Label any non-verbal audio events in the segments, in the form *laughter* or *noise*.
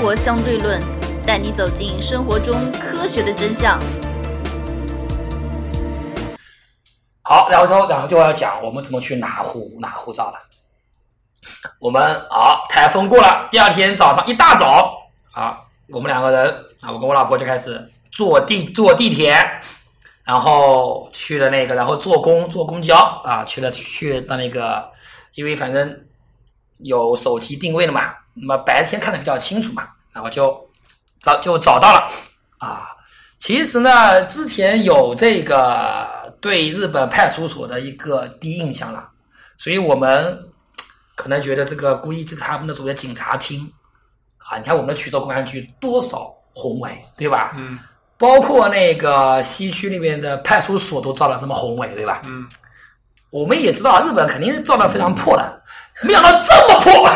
活相对论》，带你走进生活中科学的真相。好，然后之后，然后就要讲我们怎么去拿护拿护照了。我们好，台风过了，第二天早上一大早啊，我们两个人啊，我跟我老婆就开始坐地坐地铁，然后去了那个，然后坐公坐公交啊，去了去到那个，因为反正有手机定位了嘛，那么白天看的比较清楚嘛，然后就找就找到了啊。其实呢，之前有这个对日本派出所的一个第一印象了，所以我们可能觉得这个估计这个他们的所谓警察厅啊，你看我们的衢州公安局多少宏伟，对吧？嗯包括那个西区那边的派出所都造的什么宏伟，对吧？嗯，我们也知道日本肯定是造的非常破的，没想到这么破，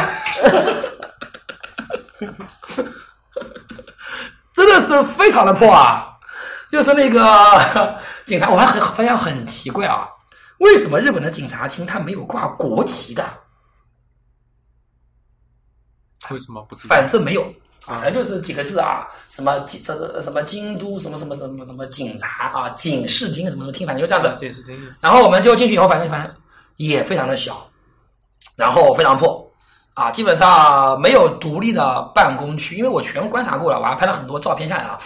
*laughs* 真的是非常的破啊！就是那个 *laughs* 警察，我还很发现很奇怪啊，为什么日本的警察厅它没有挂国旗的？为什么不知道？反正没有，啊反正就是几个字啊，什么京这这什么京都什么什么什么什么警察啊，警视厅什么什么厅，反正就这样子。然后我们就进去以后，反正反正也非常的小，然后非常破啊，基本上没有独立的办公区，因为我全部观察过了，我还拍了很多照片下来啊。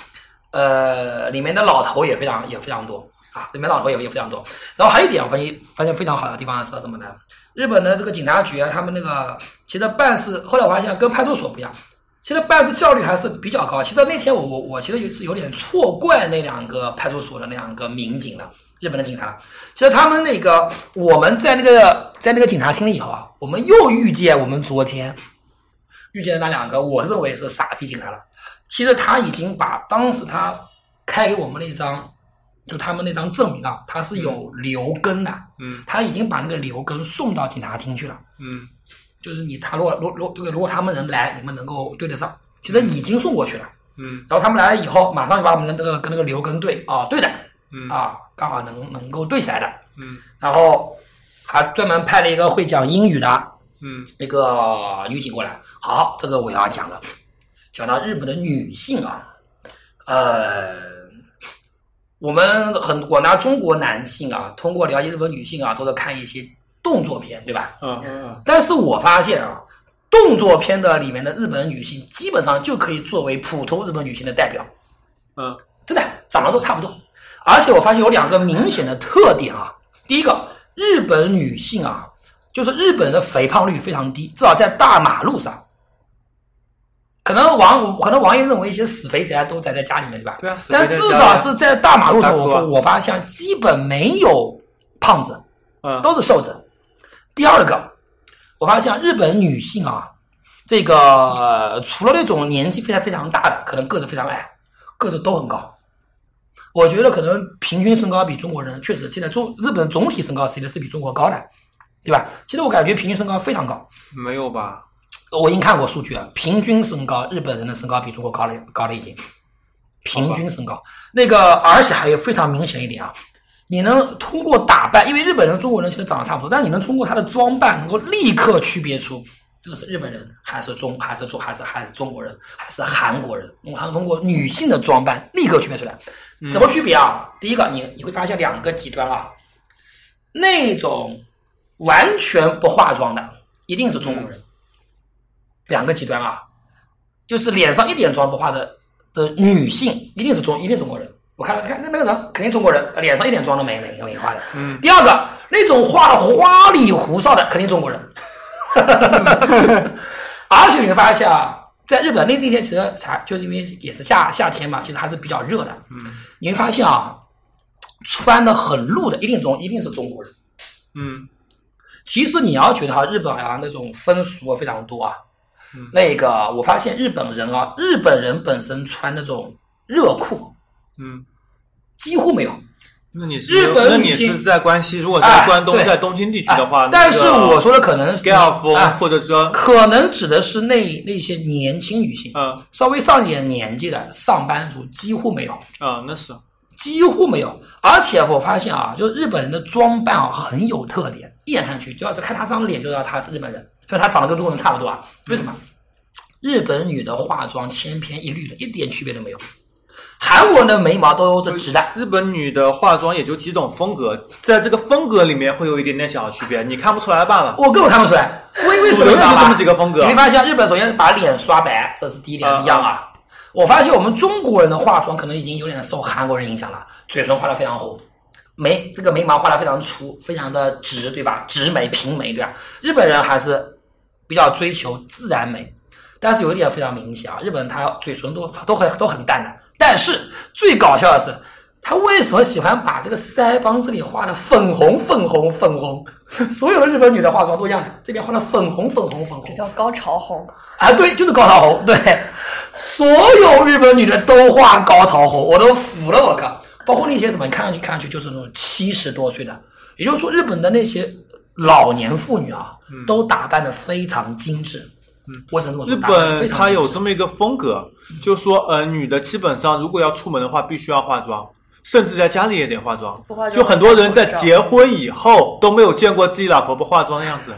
呃，里面的老头也非常也非常多啊，里面老头也也非常多。然后还有一点我发现发现非常好的地方是什么呢？日本的这个警察局啊，他们那个其实办事，后来我发现跟派出所不一样，其实办事效率还是比较高。其实那天我我我其实有是有点错怪那两个派出所的那两个民警了，日本的警察。其实他们那个我们在那个在那个警察厅里以后啊，我们又遇见我们昨天遇见的那两个，我认为是傻逼警察了。其实他已经把当时他开给我们那张，就他们那张证明啊，他是有留根的，嗯他已经把那个留根送到警察厅去了。嗯就是你他如果如如这个如果他们能来，你们能够对得上，其实已经送过去了。嗯然后他们来了以后，马上就把我们的那个跟那个留根对啊对的嗯啊，刚好能能够对起来的。嗯然后还专门派了一个会讲英语的嗯那个女警过来。好，这个我要讲了，讲到日本的女性啊，呃，我们很我拿中国男性啊，通过了解日本女性啊，都是看一些动作片，对吧？嗯嗯但是我发现啊，动作片的里面的日本女性，基本上就可以作为普通日本女性的代表，嗯真的长得都差不多。而且我发现有两个明显的特点啊，第一个，日本女性啊，就是日本的肥胖率非常低，至少在大马路上。可能王可能王爷认为一些死肥宅都宅在家里面，对吧？对啊但至少是在大马路上，我我发现基本没有胖子，嗯都是瘦子。第二个，我发现日本女性啊，这个、呃除了那种年纪非常非常大的，可能个子非常矮，个子都很高。我觉得可能平均身高比中国人确实现在中日本总体身高其实是比中国高的，对吧？其实我感觉平均身高非常高。没有吧？我已经看过数据了，平均身高日本人的身高比中国高了高了已经，平均身高那个，而且还有非常明显一点啊，你能通过打扮，因为日本人、中国人其实长得差不多，但是你能通过他的装扮，能够立刻区别出这个是日本人还是中还是中还是还是中国人还是韩国人，我还通过女性的装扮立刻区别出来，怎么区别啊？第一个，你你会发现两个极端啊，那种完全不化妆的一定是中国人。两个极端啊，就是脸上一点妆不化的的女性，一定是中，一定中国人。我看看那那个人肯定中国人，脸上一点妆都没没没画的。嗯第二个，那种画的花里胡哨的，肯定中国人。*laughs* 而且你会发现啊，在日本那那天其实才就是因为也是夏夏天嘛，其实还是比较热的。嗯你会发现啊，穿的很露的一定中一定是中国人。嗯其实你要觉得哈，日本好像那种风俗非常多啊。嗯那个我发现日本人啊，日本人本身穿那种热裤嗯，几乎没有。那你是日本那你女性是在关西，如果哎在关东，对在东京地区的话，哎但是我说的可能盖尔夫哎或者说可能指的是那那些年轻女性，嗯稍微上点年纪的上班族几乎没有，啊，那是几乎没有。而且我发现啊，就是日本人的装扮啊很有特点，一眼看去就要看他张脸就知道他是日本人，所以他长得跟中国人差不多啊。为什么？日本女的化妆千篇一律的，一点区别都没有。韩国的眉毛都是直的，日本女的化妆也就几种风格，在这个风格里面会有一点点小区别，你看不出来罢了。我根本看不出来。为为什么主流你知道吗就这么几个风格你会发现日本首先把脸刷白，这是第一点啊一样啊。我发现我们中国人的化妆可能已经有点受韩国人影响了，嘴唇画的非常红，眉这个眉毛画的非常粗，非常的直，对吧？直眉平眉，对吧？日本人还是比较追求自然美，但是有一点非常明显啊，日本人他嘴唇都都很都很淡的，但是最搞笑的是。他为什么喜欢把这个腮帮这里画的粉红粉红粉红？*laughs* 所有的日本女的化妆都一样的，这边画的粉红粉红粉红这。叫高潮红。啊，对，就是高潮红，对，所有日本女的都画高潮红，我都服了，我靠！包括那些什么，你看上去看上去就是那种七十多岁的，也就是说，日本的那些老年妇女啊，都打扮的非常精致。嗯，我只能这么说，日本它有这么一个风格，就说呃，女的基本上如果要出门的话，必须要化妆，甚至在家里也得化妆不化妆。就很多人在结婚以后都没有见过自己老婆不化妆的样子。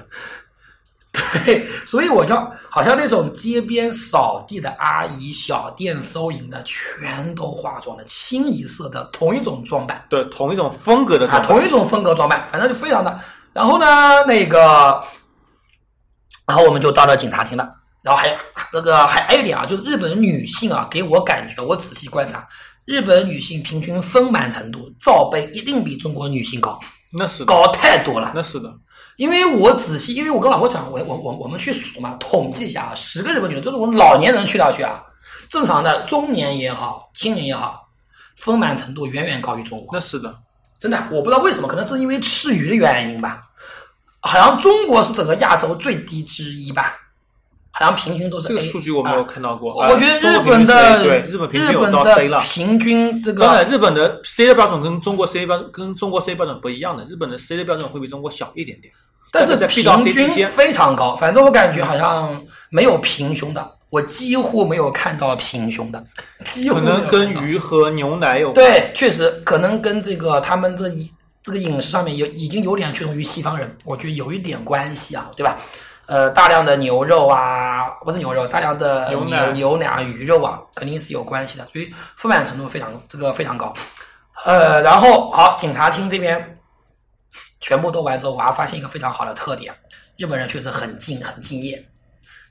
*laughs* 对，所以我就好像那种街边扫地的阿姨、小店收银的，全都化妆的，清一色的同一种装扮。对，同一种风格的啊，装扮。同一种风格装扮，反正就非常的。然后呢，那个，然后我们就到了警察厅了。然后还有那个还还有一点啊，就是日本女性啊，给我感觉，我仔细观察，日本女性平均丰满程度罩杯一定比中国女性高，那是，高太多了。那是的。因为我仔细，因为我跟老婆讲，我我我我们去数嘛，统计一下啊，十个日本女人都是我们老年人去掉去啊，正常的中年也好，青年也好，丰满程度远远高于中国。那是的，真的，我不知道为什么，可能是因为吃鱼的原因吧。好像中国是整个亚洲最低之一吧，好像平均都是这个数据我没有啊看到过。我觉得日本的对日本平均有到 C 了。平均这个当然，个日本的 C 的标准跟中国 C 标跟中国 C 标准不一样的，日本的 C 的标准会比中国小一点点。但是平均非常高，反正我感觉好像没有平胸的，我几乎没有看到平胸的，几乎可能跟鱼和牛奶有关。对，确实可能跟这个他们这饮这个饮食上面有已经有点趋同于西方人，我觉得有一点关系啊，对吧？呃，大量的牛肉啊，不是牛肉，大量的牛奶牛奶啊、鱼肉啊，肯定是有关系的，所以丰满程度非常这个非常高。呃，然后好，警察厅这边全部都完之后，我还发现一个非常好的特点，日本人确实很敬很敬业。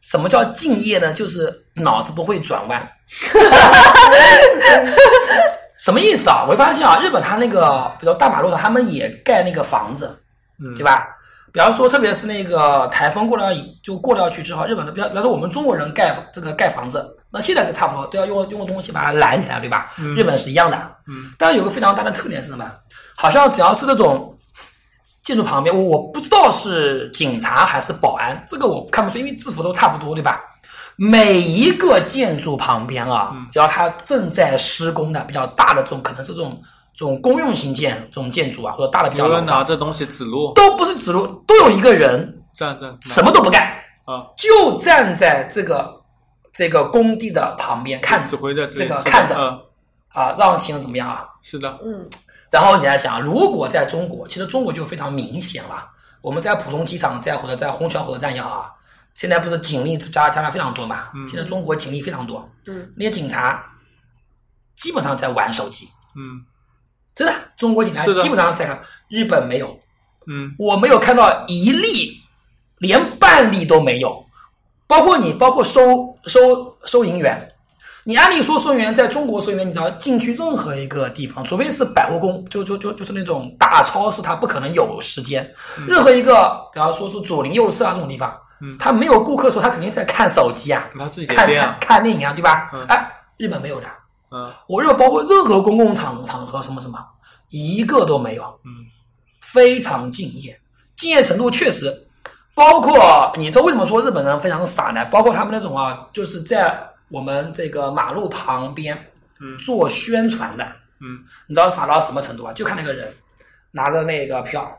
什么叫敬业呢？就是脑子不会转弯。*laughs* 什么意思啊？我会发现啊，日本它那个，比如大马路上，他们也盖那个房子，嗯对吧？比方说，特别是那个台风过了就过掉去之后，日本的，比方比方说我们中国人盖这个盖房子，那现在差不多都要用用东西把它拦起来，对吧？嗯日本是一样的。嗯，但是有个非常大的特点是什么？好像只要是那种建筑旁边，我我不知道是警察还是保安，这个我看不出，因为制服都差不多，对吧？每一个建筑旁边啊嗯，只要它正在施工的比较大的这种，可能是这种这种公用型建这种建筑啊，或者大的比较有，人拿着东西指路，都不是指路，都有一个人站站什么都不干，啊，就站在这个这个工地的旁边看指挥在这个看着嗯，啊，让行人怎么样啊？是的，嗯，然后你来想，如果在中国，其实中国就非常明显了。我们在浦东机场，在或者在虹桥火车站也好啊，现在不是警力加加的非常多嘛？嗯。现在中国警力非常多，嗯，那些警察基本上在玩手机，嗯。真的，中国警察基本上在看，日本没有，嗯。我没有看到一例，连半例都没有。包括你，包括收收收银员，你按理说收银员在中国收银员，你只要进去任何一个地方，除非是百货公，就就就就是那种大超市，他不可能有时间。任何一个，比方说是左邻右舍啊这种地方，嗯。他没有顾客的时候，他肯定在看手机啊，他自己看看，看电影啊，对吧？嗯。哎，日本没有的，嗯。我日本包括任何公共场场合什么什么，一个都没有。嗯。非常敬业，敬业程度确实，包括你知道为什么说日本人非常傻呢？包括他们那种啊，就是在我们这个马路旁边嗯。做宣传的，嗯。你知道傻到什么程度啊？就看那个人拿着那个票，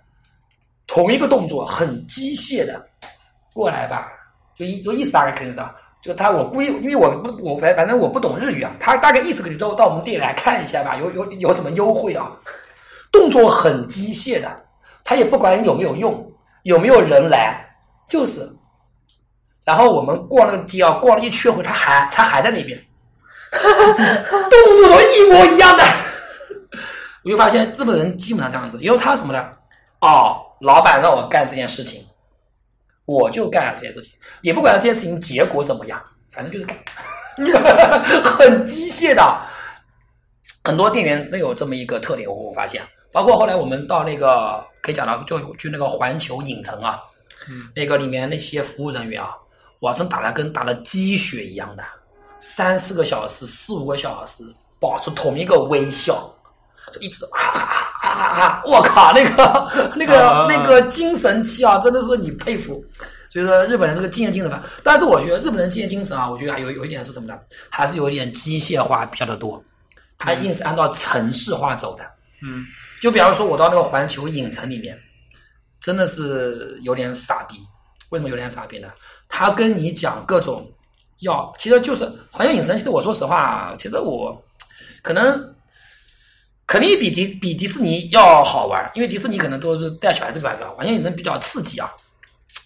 同一个动作很机械的过来吧，就意就意思大概肯定是啊。就他，我故意，因为我不，我反反正我不懂日语啊，他大概意思可能到到我们店里来看一下吧，有有有什么优惠啊？动作很机械的，他也不管有没有用，有没有人来，就是然后我们逛那个街啊，逛了一圈回，他还他还在那边，*laughs* 动作都一模一样的。我就发现日本人基本上这样子，因为他什么呢？哦，老板让我干这件事情，我就干了这件事情，也不管这件事情结果怎么样，反正就是干，*laughs* 很机械的。很多店员都有这么一个特点，我我发现，包括后来我们到那个可以讲到，就去那个环球影城啊，嗯，那个里面那些服务人员啊，哇，真打的跟打了鸡血一样的，三四个小时、四五个小时，保持同一个微笑，就一直啊啊啊！我靠，那个那个那个精神气啊，真的是你佩服。所以说日本人这个敬业精神吧，但是我觉得日本人敬业精神啊，我觉得还有有一点是什么呢？还是有一点机械化比较的多，他硬是按照城市化走的。嗯就比方说，我到那个环球影城里面，真的是有点傻逼。为什么有点傻逼呢？他跟你讲各种要，其实就是环球影城。其实我说实话，其实我可能肯定比迪比迪士尼要好玩，因为迪士尼可能都是带小孩子玩的，环球影城比较刺激啊。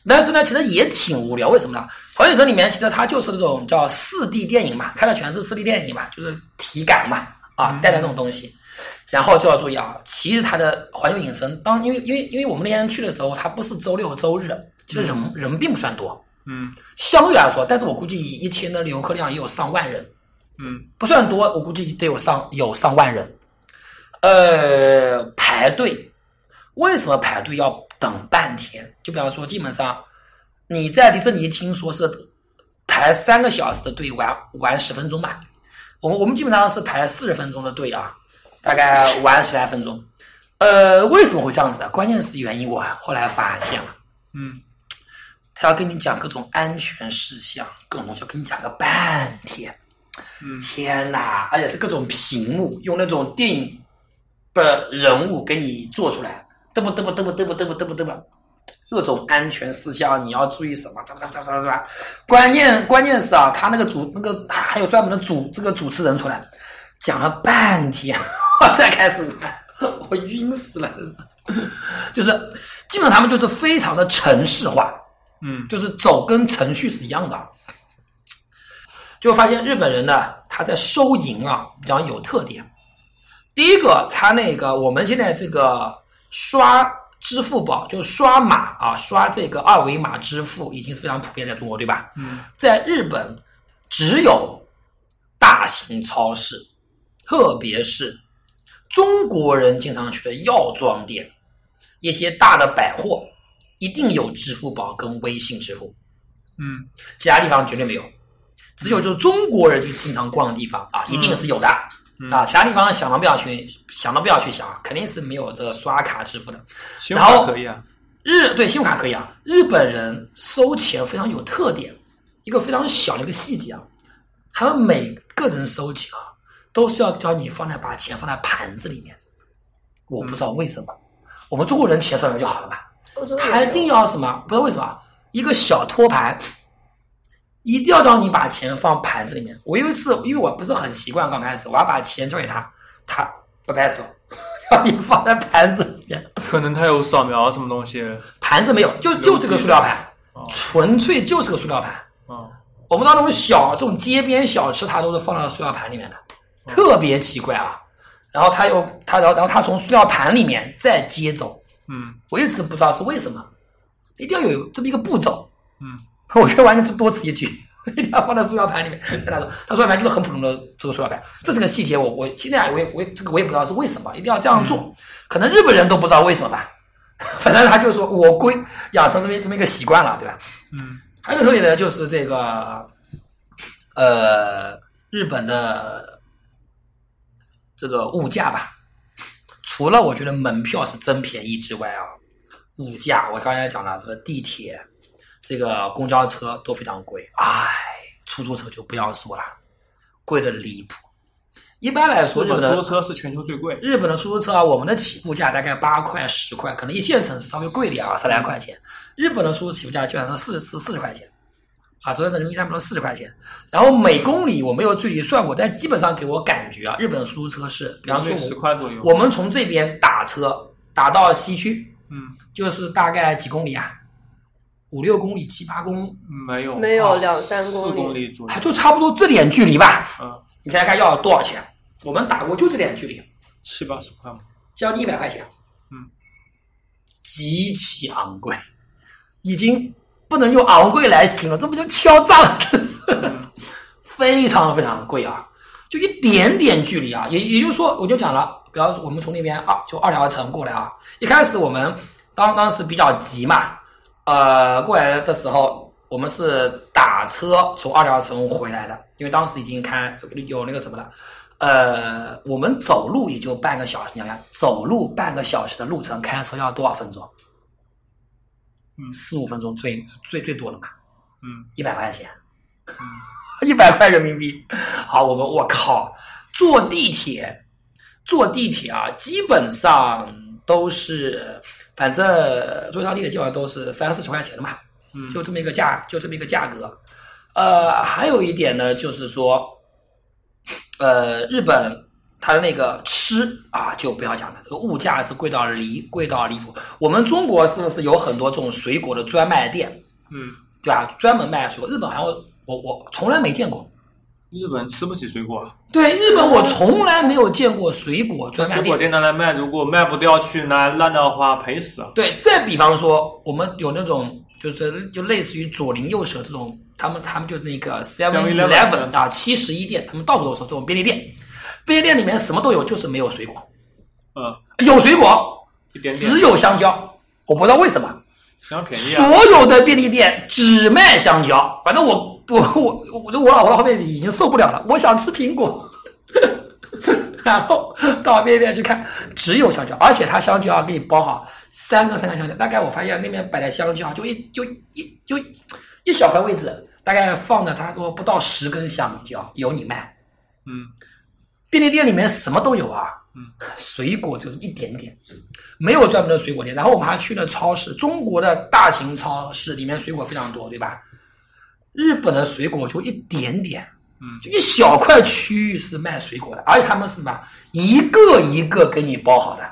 但是呢，其实也挺无聊。为什么呢？环球影城里面其实它就是那种叫四 D 电影嘛，看的全是四 D 电影嘛，就是体感嘛，啊，带来这种东西。然后就要注意啊，其实它的环球影城当因为因为因为我们那天去的时候，它不是周六周日，其实人、人并不算多，嗯相对来说，但是我估计一天的游客量也有上万人，嗯不算多，我估计得有上有上万人。呃，排队，为什么排队要等半天？就比方说，基本上你在迪士尼听说是排三个小时的队玩玩十分钟吧，我们我们基本上是排四十分钟的队啊，大概玩十来分钟。呃，为什么会这样子的？关键是原因我后来发现了。嗯他要跟你讲各种安全事项，各种东西要跟你讲个半天。嗯天哪！而且是各种屏幕，用那种电影的人物给你做出来，嘚啵嘚啵嘚啵嘚啵嘚啵嘚啵嘚啵，各种安全事项你要注意什么？怎么怎么怎么怎么？关键关键是啊，他那个主那个他还有专门的主这个主持人出来，讲了半天，*laughs* 我再开始玩，我晕死了，真是。就是基本上他们就是非常的程式化，嗯就是走跟程序是一样的。就发现日本人呢，他在收银啊比较有特点。第一个，他那个我们现在这个刷支付宝，就刷码啊，刷这个二维码支付已经是非常普遍在中国，对吧？嗯在日本，只有大型超市，特别是中国人经常去的药妆店，一些大的百货，一定有支付宝跟微信支付，嗯其他地方绝对没有。只有就是中国人经常逛的地方啊，一定是有的。嗯啊，其他地方想都不要去，想都不要去想，肯定是没有这刷卡支付的。信用然后卡可以啊。日对信用卡可以啊，日本人收钱非常有特点，一个非常小的一个细节啊，他们每个人收钱啊，都是要教你放在把钱放在盘子里面。我不知道为什么，我们中国人钱收里面就好了吧？欧洲他一定要什么？不知道为什么，一个小托盘，一定要让你把钱放盘子里面。我有一次，因为我不是很习惯，刚开始我要把钱交给他，他不摆手，*laughs* 让你放在盘子里面。可能他有扫描什么东西。盘子没有，就就是个塑料盘，哦纯粹就是个塑料盘。哦我们到那种小这种街边小吃，它都是放到塑料盘里面的，特别奇怪啊。然后他又他然后然后他从塑料盘里面再接走，嗯我一直不知道是为什么，一定要有这么一个步骤。嗯我觉得完全是多此一举，一定要放在塑料盘里面再拿走。它塑料盘就是很普通的这个塑料盘，这是个细节我。我现在我也我也这个我也不知道是为什么一定要这样做，可能日本人都不知道为什么吧。反正他就说我归养成这么这么一个习惯了，对吧？嗯还有一个特点呢，就是这个呃日本的这个物价吧，除了我觉得门票是真便宜之外啊，物价我刚才讲了，这个地铁、这个公交车都非常贵，哎，出租车就不要说了，贵的离谱。一般来说，日日本的出租车是全球最贵。日本的出租车啊，我们的起步价大概八块、十块，可能一线城市稍微贵点啊，十来块钱。日本的出租起步价基本上四十四四十块钱，啊，所以呢人民币差不多四十块钱。然后每公里我没有具体算过，但基本上给我感觉啊，日本的出租车是，比方说十块左右。我们从这边打车打到西区，嗯就是大概几公里啊？五六公里、七八公，没有没有两三四公公里左右啊，，就差不多这点距离吧。嗯，你猜猜看要多少钱？我们打过就这点距离，七八十块嘛。将近一百块钱。嗯，极其昂贵，已经不能用昂贵来形容，这不就敲诈了？真是嗯 *laughs* 非常非常贵啊！就一点点距离啊，也也就是说，我就讲了，比方说我们从那边啊，就二条城过来啊，一开始我们当当时比较急嘛，呃，过来的时候我们是打车从二条城回来的，因为当时已经开有有那个什么了。呃，我们走路也就半个小时，你想想，走路半个小时的路程，开车要多少分钟？嗯四五分钟最最最多了嘛，嗯，一百块钱，*laughs* 一百块人民币。好，我们我靠，坐地铁，坐地铁啊，基本上都是，反正坐一趟地的基本上都是三四十块钱的嘛，嗯就这么一个价，就这么一个价格。呃，还有一点呢，就是说，呃，日本它的那个吃啊，就不要讲了，这个物价是贵到离贵到离谱。我们中国是不是有很多这种水果的专卖店，嗯，对吧？专门卖水果，日本好像我我我从来没见过。日本吃不起水果啊，对，日本我从来没有见过水果专卖水果店。拿来卖，如果卖不掉去拿来烂的话，赔死啊。对，再比方说，我们有那种就是就类似于左邻右舍这种，他们他们就是那个 Seven 7-Eleven 啊，七十一店，他们到处都是这种便利店。便利店里面什么都有，就是没有水果。嗯，有水果，一点点只，有香蕉。我不知道为什么，非常便宜啊。所有的便利店只卖香蕉。反正我我我我就我老婆后面已经受不了了，我想吃苹果。*laughs* 然后到便利店去看，只有香蕉，而且它香蕉啊给你包好三个三个香蕉，大概我发现那边摆的香蕉就一就一就一小块位置，大概放的差不多不到十根香蕉，有你卖。嗯便利店里面什么都有啊，嗯，水果就是一点点，没有专门的水果店。然后我们还去了超市，中国的大型超市里面水果非常多，对吧？日本的水果就一点点，嗯就一小块区域是卖水果的，而且他们是什么？一个一个给你包好的，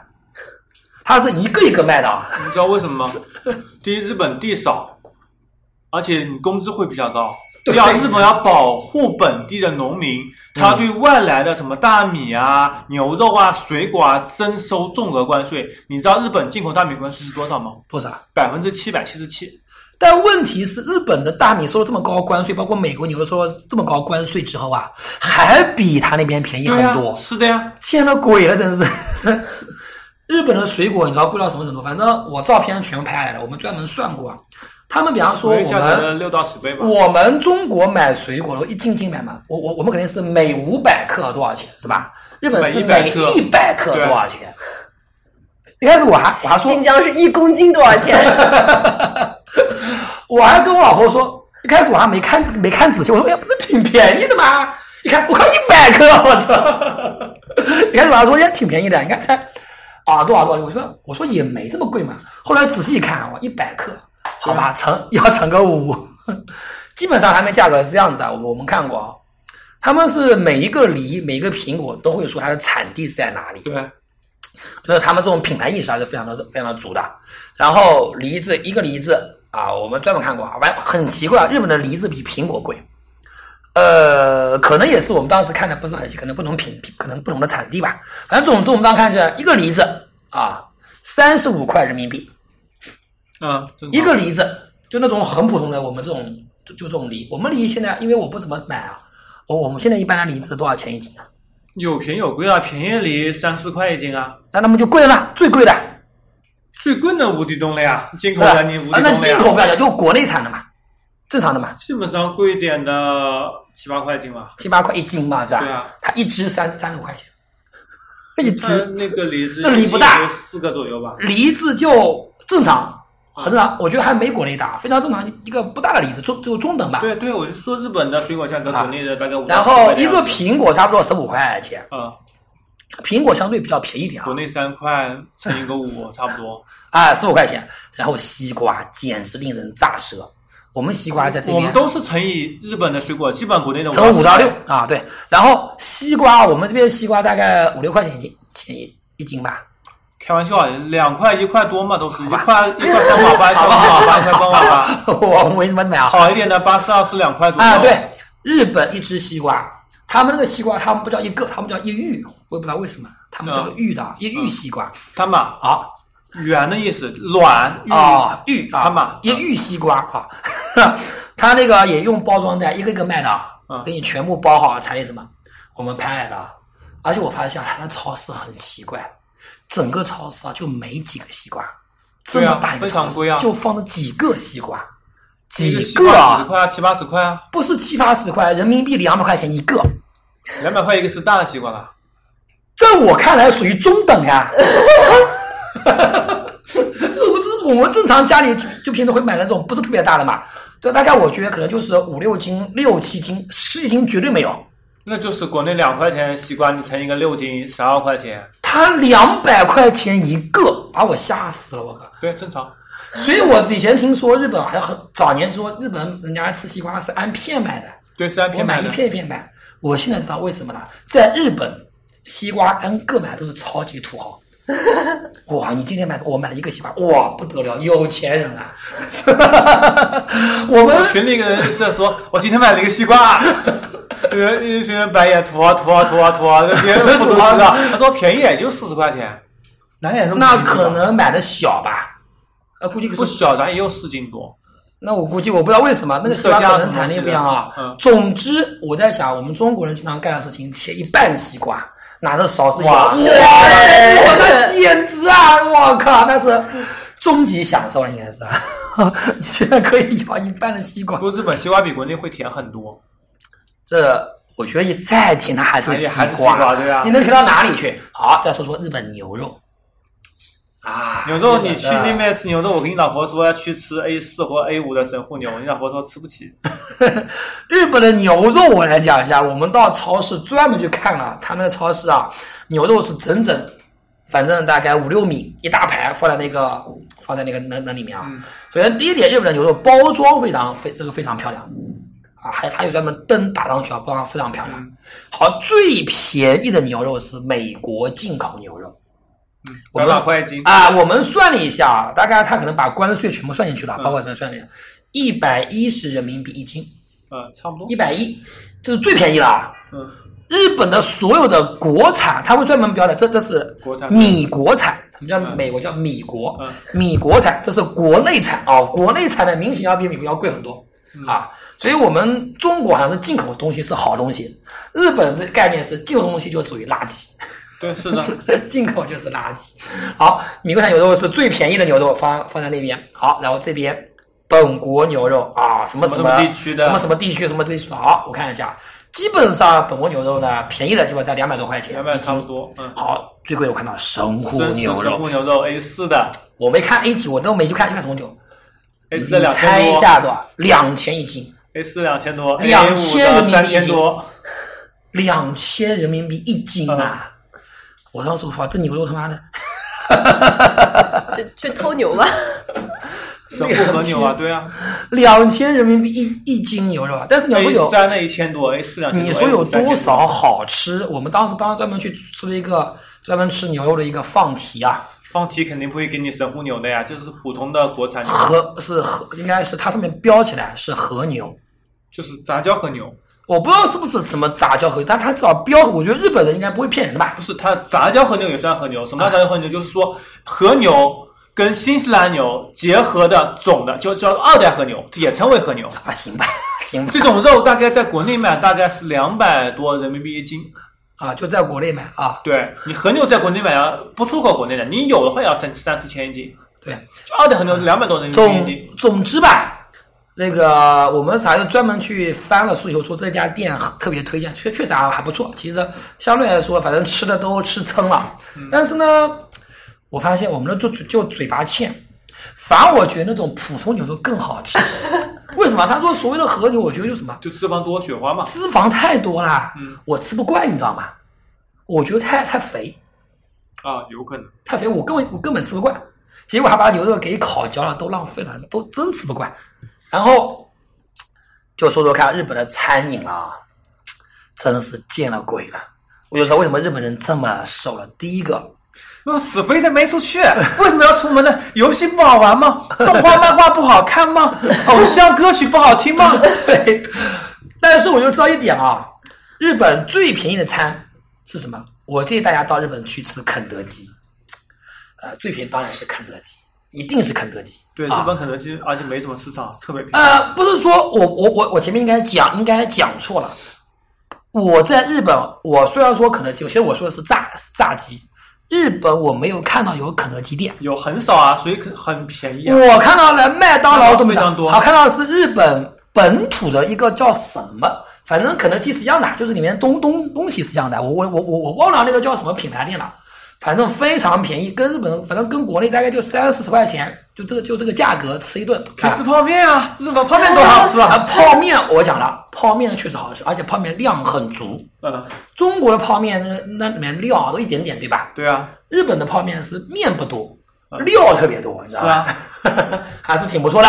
他是一个一个卖的啊。你知道为什么吗？第一，日本地少，而且你工资会比较高。对第二，日本要保护本地的农民，他对外来的什么大米啊、牛肉啊、水果啊征收重额关税。你知道日本进口大米关税是多少吗？多少？百分之七百七十七。但问题是，日本的大米收了这么高关税，包括美国牛肉收了这么高关税之后啊，还比他那边便宜很多。，是的呀。见了鬼了，真是！*laughs* 日本的水果你知道贵到什么程度？反正我照片全拍下来了，我们专门算过啊。他们比方说我们六到十倍吧。我们中国买水果都一斤斤买嘛，我我我们肯定是每五百克多少钱是吧？日本是每每100克一百克多少钱？一开始我还我还说新疆是一公斤多少钱？*laughs* 我还跟我老婆说，一开始我还没看没看仔细，我说哎，不是挺便宜的吗？一看我靠一百克，我操！*laughs* 一开始我还说也挺便宜的，你看才啊多少多少，我说我说也没这么贵嘛。后来仔细一看我，一百克，好吧，乘 *laughs* 要乘个五，基本上他们价格是这样子的，我们我们看过啊，他们是每一个梨每一个苹果都会说它的产地是在哪里，对，就是他们这种品牌意识还是非常的非常的足的。然后梨子一个梨子啊，我们专门看过啊，完很奇怪，日本的梨子比苹果贵。呃，可能也是我们当时看的不是很细，可能不同品品，可能不同的产地吧。反正总之我们当时看见一个梨子啊，三十五块人民币啊，一个梨子，就那种很普通的我们这种就就这种梨。我们梨现在因为我不怎么买啊，我我们现在一般的梨子多少钱一斤啊？有便宜有贵啊，便宜梨三四块一斤啊，那那么就贵了，最贵的。最贵的无底洞了呀，进口的你无底洞了呀。进口不要讲，就国内产的嘛，正常的嘛，基本上贵一点的七八块一斤吧。七八块一斤嘛，是吧？对啊，它一只三三十块钱，一只。那个梨子这梨不大。四个左右吧。梨子就正常，很正常，我觉得还没国内大，非常正常，一个不大的梨子，中就中等吧。对对，我就说日本的水果价格，啊。国内的大概五到然后一个苹果差不多十五块钱，啊，苹果相对比较便宜点啊国，内三块乘一个五，差不多。*laughs* 啊四五块钱。然后西瓜简直令人咋舌，我们西瓜在这边我们都是乘以日本的水果，基本国内的乘五到六啊，对。然后西瓜，我们这边西瓜大概五六块钱一斤，钱一一斤吧。开玩笑啊，两块一块多嘛，都是一块 *laughs* 一块三毛八，一块八毛八，一块八毛八。我没怎么买啊。好一点的八四二四两块左右。啊，对，日本一只西瓜，他们那个西瓜他们不叫一个，他们叫一玉，我也不知道为什么，他们叫嗯玉的，一玉西瓜。他们，啊圆的意思，卵玉。啊玉啊他们，一玉西瓜啊，*laughs* 他那个也用包装袋一个一个卖的，嗯。给你全部包好才那什么，我们拍来的，而且我发现啊，那超市很奇怪，整个超市啊就没几个西瓜，这么大一个超市、就放了几个西瓜，一几个啊十块啊，七八十块啊，不是七八十块，人民币两百块钱一个，两百块一个是大的西瓜了。在我看来属于中等呀。*laughs* 就是我这我们正常家里就就平时会买那种不是特别大的嘛，对，大概我觉得可能就是五六斤、六七斤、十几斤绝对没有。那就是国内两块钱西瓜，你乘一个六斤，十二块钱。他两百块钱一个，把我吓死了，我靠！对，正常。所以我以前听说日本好像很早年说日本人家吃西瓜是按片买的，对，是按片买一片买的。片一片买。我现在知道为什么了，在日本，西瓜按个买都是超级土豪。*laughs* 哇！你今天买，我买了一个西瓜，哇，不得了，有钱人啊！*laughs* 我们群里一个人是说，我今天买了一个西瓜，*laughs* 呃，一群人白眼，土啊，土啊，土啊，土豪，别人不都知道？*laughs* 他说便宜也就四十块钱，哪点是那可能买的小吧，呃，估计不小，咱也有四斤多。那我估计我不知道为什么那个西瓜可能产地不一样啊。嗯总之，我在想，我们中国人经常干的事情，切一半西瓜，拿着勺子哇哇，我那简直啊！我靠，那是终极享受了，应该是。*laughs* 你居然可以咬一半的西瓜不，过日本西瓜比国内会甜很多，这我觉得你再甜，它还是个西瓜，瓜对啊你能甜到哪里去？好，再说说日本牛肉啊，牛肉你去那边吃牛肉，我跟你老婆说要去吃 A 四或 A 五的神户牛，你老婆说吃不起。*laughs* 日本的牛肉，我来讲一下。我们到超市专门去看了，他们的超市啊，牛肉是整整，反正大概五六米一大排，放在那个放在那个那那里面啊。嗯首先第一点，日本的牛肉包装非常非这个非常漂亮啊，还有它有专门灯打上去啊，包装非常漂亮。嗯好，最便宜的牛肉是美国进口牛肉。我百们把块一斤，啊，我们算了一下，大概他可能把关税全部算进去了，嗯包括什么算了一下，一百一十人民币一斤。嗯，差不多一。百一，这是最便宜了啊。嗯，日本的所有的国产，他会专门标的，这这是国产米国产，什么叫嗯美国叫米国？嗯米国产，这是国内产哦，国内产的明显要比美国要贵很多、嗯啊。所以我们中国好像是进口东西是好东西，日本的概念是进口东西就属于垃圾。对，是的。*laughs* 进口就是垃圾。好，米国产牛肉是最便宜的牛肉，放放在那边。好，然后这边本国牛肉啊，什么什什么什么地区的什么什么地区什么地区。好，我看一下，基本上本国牛肉呢，便宜的基本在两百多块钱，两百差不多。嗯，好，最贵的我看到神户牛肉，神户牛肉 A 四的我没看 A 级，我都没去看，就看什么牛。，A 四两猜千多一下多少？两千一斤，，A 四两千多2000人民币一斤。*laughs* 两千人民币一斤嗯啊！我当时我说这牛肉他妈的。去去偷牛吧。神户和牛啊，对啊两千人民币一一斤牛肉啊！但是你要说，A 有，三的一千多，A 四两。你说有多少好吃？我们当时当时专门去吃了一个专门吃牛肉的一个放题啊，放题肯定不会给你神户牛的呀，就是普通的国产牛，和是和应该是它上面标起来是和牛，就是杂交和牛。我不知道是不是怎么杂交和牛，但它至少标，我觉得日本人应该不会骗人的吧不？是，它杂交和牛也算和牛。什么叫杂交和牛？就是说和牛跟新西兰牛结合的种的，就叫二代和牛，也称为和牛。啊，行吧，行吧这，种肉大概在国内卖大概是两百多人民币一斤。啊，就在国内买啊，对你和牛在国内买要不出口国内的，你有的话也要三三四千一斤。对，就二代和牛两百多人民币一斤。总之吧，那个我们啥是专门去翻了诉求说这家店特别推荐，确确实还还不错。其实相对来说，反正吃的都吃撑了，但是呢，我发现我们的就就嘴巴欠，反而我觉得那种普通牛肉更好吃。*laughs* 为什么？他说所谓的和牛，我觉得就什么就脂肪多雪花嘛。脂肪太多了，嗯我吃不惯，你知道吗？我觉得太太肥，啊，有可能。太肥，我根本我根本吃不惯，结果还把牛肉给烤焦了，都浪费了，都真吃不惯。然后就说说看日本的餐饮啊，真是见了鬼了。我就说为什么日本人这么瘦了。第一个，那死飞才没出去，为什么要出门呢？游戏不好玩吗？动画漫画不好看吗？偶像歌曲不好听吗？*laughs* 对，但是我就知道一点啊，日本最便宜的餐是什么？我建议大家到日本去吃肯德基，呃，最便宜当然是肯德基，一定是肯德基。对，日啊本肯德基，而且没什么市场，特别便宜。呃，不是说我我我我前面应该讲应该讲错了。我在日本，我虽然说肯德基，其实我说的是炸炸鸡。日本我没有看到有肯德基店，有很少啊，所以很很便宜啊。我看到了麦当劳这么非常多好看到的是日本本土的一个叫什么，反正肯德基是一样的，就是里面东东东西是一样的。我我我我我忘了那个叫什么品牌店了，反正非常便宜，跟日本反正跟国内大概就三四十块钱，就这个就这个价格吃一顿。可以吃泡面啊，日本泡面多好吃啊，啊！泡面我讲了，泡面确实好吃，而且泡面量很足。嗯，中国的泡面那，那里面料都一点点，对吧？对啊，日本的泡面是面不多，嗯料特别多，你知道吧是吧？啊，*laughs* 还是挺不错的。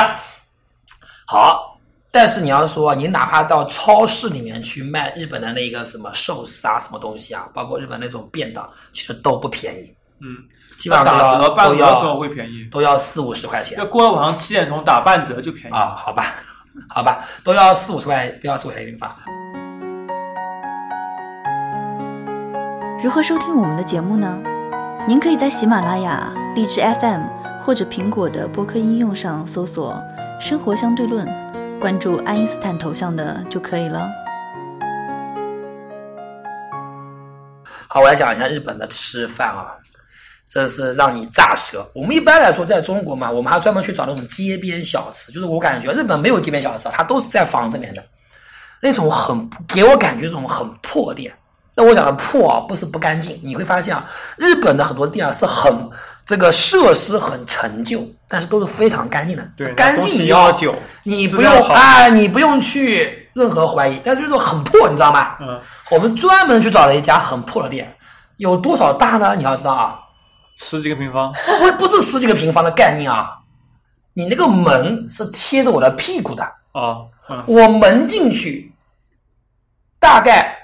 好，但是你要说你哪怕到超市里面去卖日本的那个什么寿司啊，什么东西啊，包括日本那种便当，其实都不便宜，嗯，基本上打折半折的时候会便宜，都要四五十块钱要过了晚上七点钟打半折就便宜。啊，好吧，*laughs* 好吧，都要四五十块，都要四五十块钱一份。如何收听我们的节目呢？您可以在喜马拉雅、荔枝 FM 或者苹果的播客应用上搜索“生活相对论”，关注爱因斯坦头像的就可以了。好，我来讲一下日本的吃饭啊，真是让你炸舌。我们一般来说在中国嘛，我们还专门去找那种街边小吃，就是我感觉日本没有街边小吃，它都是在房子里面的，那种很给我感觉这种很破店。那我讲的破啊，不是不干净，你会发现啊，日本的很多店啊是很这个设施很陈旧，但是都是非常干净的，对，干净要久，你不用啊，你不用去任何怀疑，但是就是很破，你知道吗？嗯，我们专门去找了一家很破的店，有多少大呢？你要知道啊，十几个平方，不不是十几个平方的概念啊，你那个门是贴着我的屁股的，啊，嗯，我门进去，大概